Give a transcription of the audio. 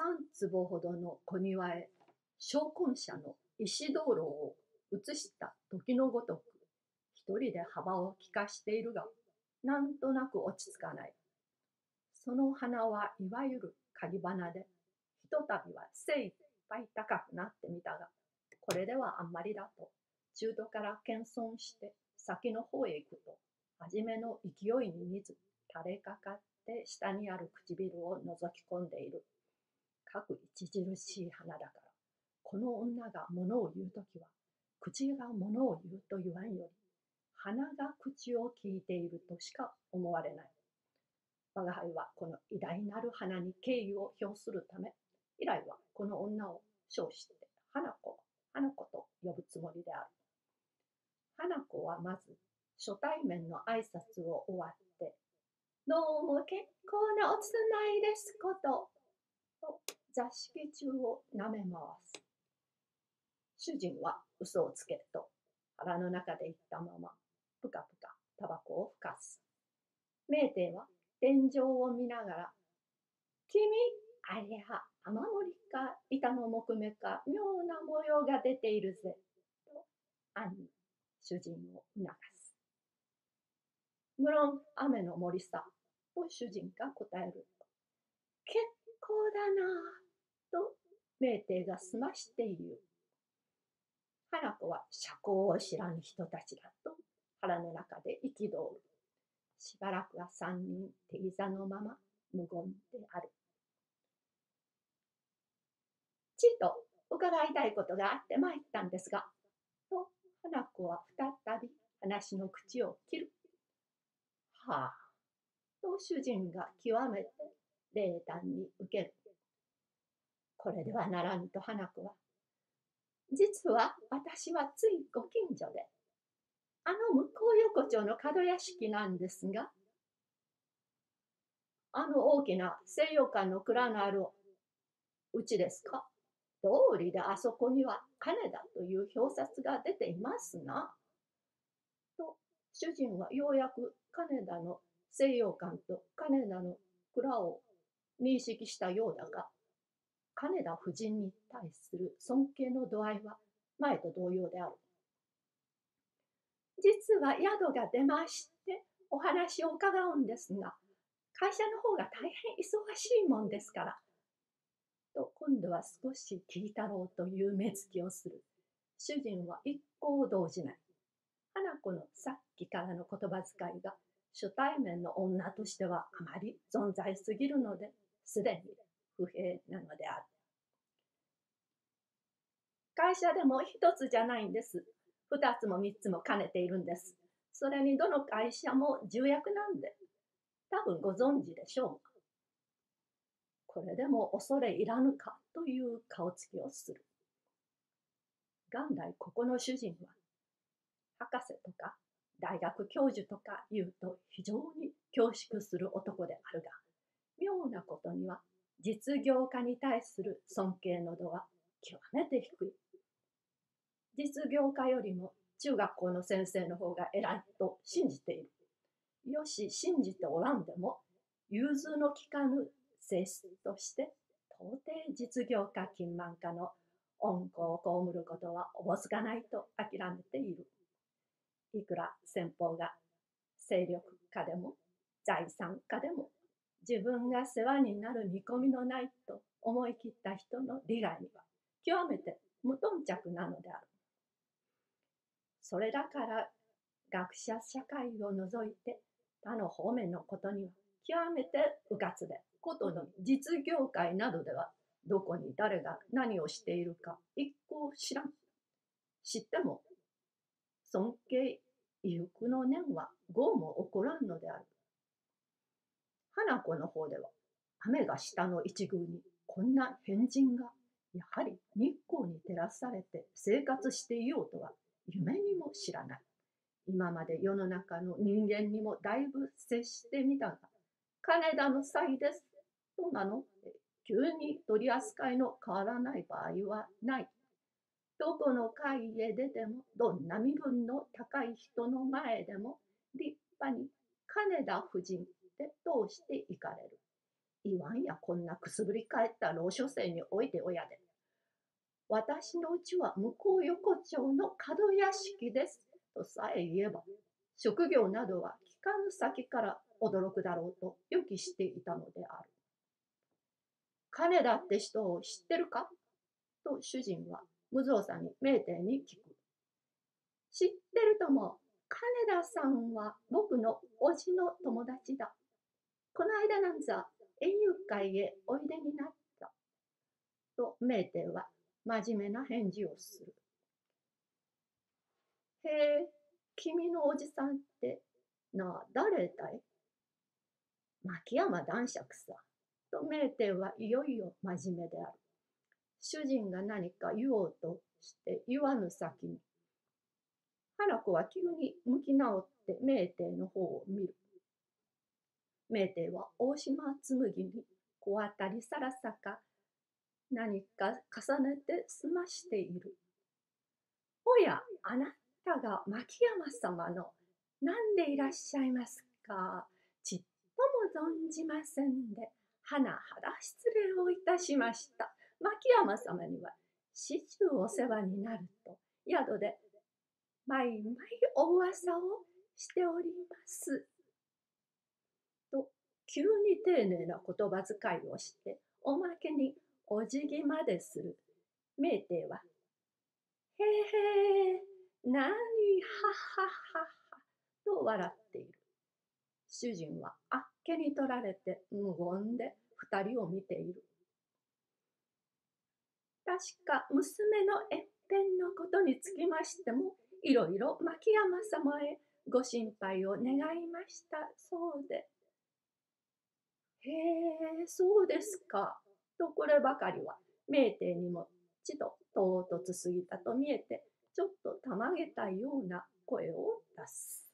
三坪ほどの小庭へ昇魂者の石灯籠を移した時のごとく一人で幅を利かしているがなんとなく落ち着かないその花はいわゆる鍵花でひとたびは精一杯高くなってみたがこれではあんまりだと中途から謙遜して先の方へ行くと初めの勢いに似ず垂れかかって下にある唇を覗き込んでいる。かく著しい花だから、この女が物を言うときは、口が物を言うと言わんより、鼻が口を聞いているとしか思われない。我が輩はこの偉大なる花に敬意を表するため、以来はこの女を称して、花子、花子と呼ぶつもりである。花子はまず初対面の挨拶を終わって、どうも結構なおつないですこと、と座敷中を舐め回す。主人は嘘をつけると腹の中で言ったまま、ぷかぷかタバコをふかす。名帝は天井を見ながら、君、ありゃ、雨漏りか板の木目か妙な模様が出ているぜ、と暗に主人を促す。無論雨の森さ、と主人が答える、構だなと名帝が済まして言う。花子は社交を知らぬ人たちだと腹の中で憤る。しばらくは三人手膝のまま無言である。ちと伺いたいことがあって参ったんですが、と花子は再び話の口を切る。はあ、と主人が極めて冷淡に受ける。これではならぬと花子は、実は私はついご近所で、あの向こう横丁の角屋敷なんですが、あの大きな西洋館の蔵のあるうちですか？通りであそこには金田という表札が出ていますな。と主人はようやく金田の西洋館と金田の蔵を認識したようだが、金田夫人に対する尊敬の度合いは前と同様である。実は宿が出ましてお話を伺うんですが、会社の方が大変忙しいもんですから。と今度は少し聞いたろうという目つきをする。主人は一向動じない。花子のさっきからの言葉遣いが初対面の女としてはあまり存在すぎるので、すでに不平なのである。会社でも一つじゃないんです。二つも三つも兼ねているんです。それにどの会社も重役なんで、多分ご存知でしょうが。これでも恐れいらぬかという顔つきをする。元来ここの主人は博士とか大学教授とか言うと非常に恐縮する男であるが、妙なことには実業家に対する尊敬の度は極めて低い。実業家よりも中学校の先生の方が偉いと信じている。よし、信じておらんでも、融通の利かぬ性質として、到底実業家金満家の恩子を被ることはおぼつかないと諦めている。いくら先方が勢力家でも財産家でも自分が世話になる見込みのないと思い切った人の利害には極めて無頓着なのである。それだから学者社会を除いて他の方面のことには極めて迂闊でことの実業界などではどこに誰が何をしているか一向知らん。知っても尊敬、意欲の念は豪も起こらんのである。花子の方では、雨が下の一宮にこんな変人がやはり日光に照らされて生活していようとは夢にも知らない。今まで世の中の人間にもだいぶ接してみたが、金田の際です。となの急に取り扱いの変わらない場合はない。どこの会へ出ても、どんな身分の高い人の前でも、立派に金田夫人通して行かれる。言わんやこんなくすぶり返った老書生においておやで。私のうちは向こう横丁の角屋敷です。とさえ言えば、職業などは聞かぬ先から驚くだろうと予期していたのである。金田って人を知ってるか？と主人は無造作に名店に聞く。知ってるとも、金田さんは僕の叔父の友達だ。この間なんざ園遊会へおいでになった。と名店は真面目な返事をする。へえ、君のおじさんってなあ、誰だい？牧山男爵さ。と名店はいよいよ真面目である。主人が何か言おうとして言わぬ先に。花子は急に向き直って名店の方を見る。名店は大島紬に小当たりさらさか何か重ねて済ましている。おや、あなたが牧山様の何でいらっしゃいますか？ちっとも存じませんで、はなはだ失礼をいたしました。牧山様には始終お世話になると宿で毎毎お噂をしております。急に丁寧な言葉遣いをしておまけにお辞儀までする名帝は「へへなにはははは」と笑っている。主人はあっけに取られて無言で二人を見ている。確か娘の一辺のことにつきましても、いろいろ牧山様へご心配を願いましたそうで。そうですか。とこればかりは、名店にもちと唐突すぎたと見えて、ちょっとたまげたような声を出す。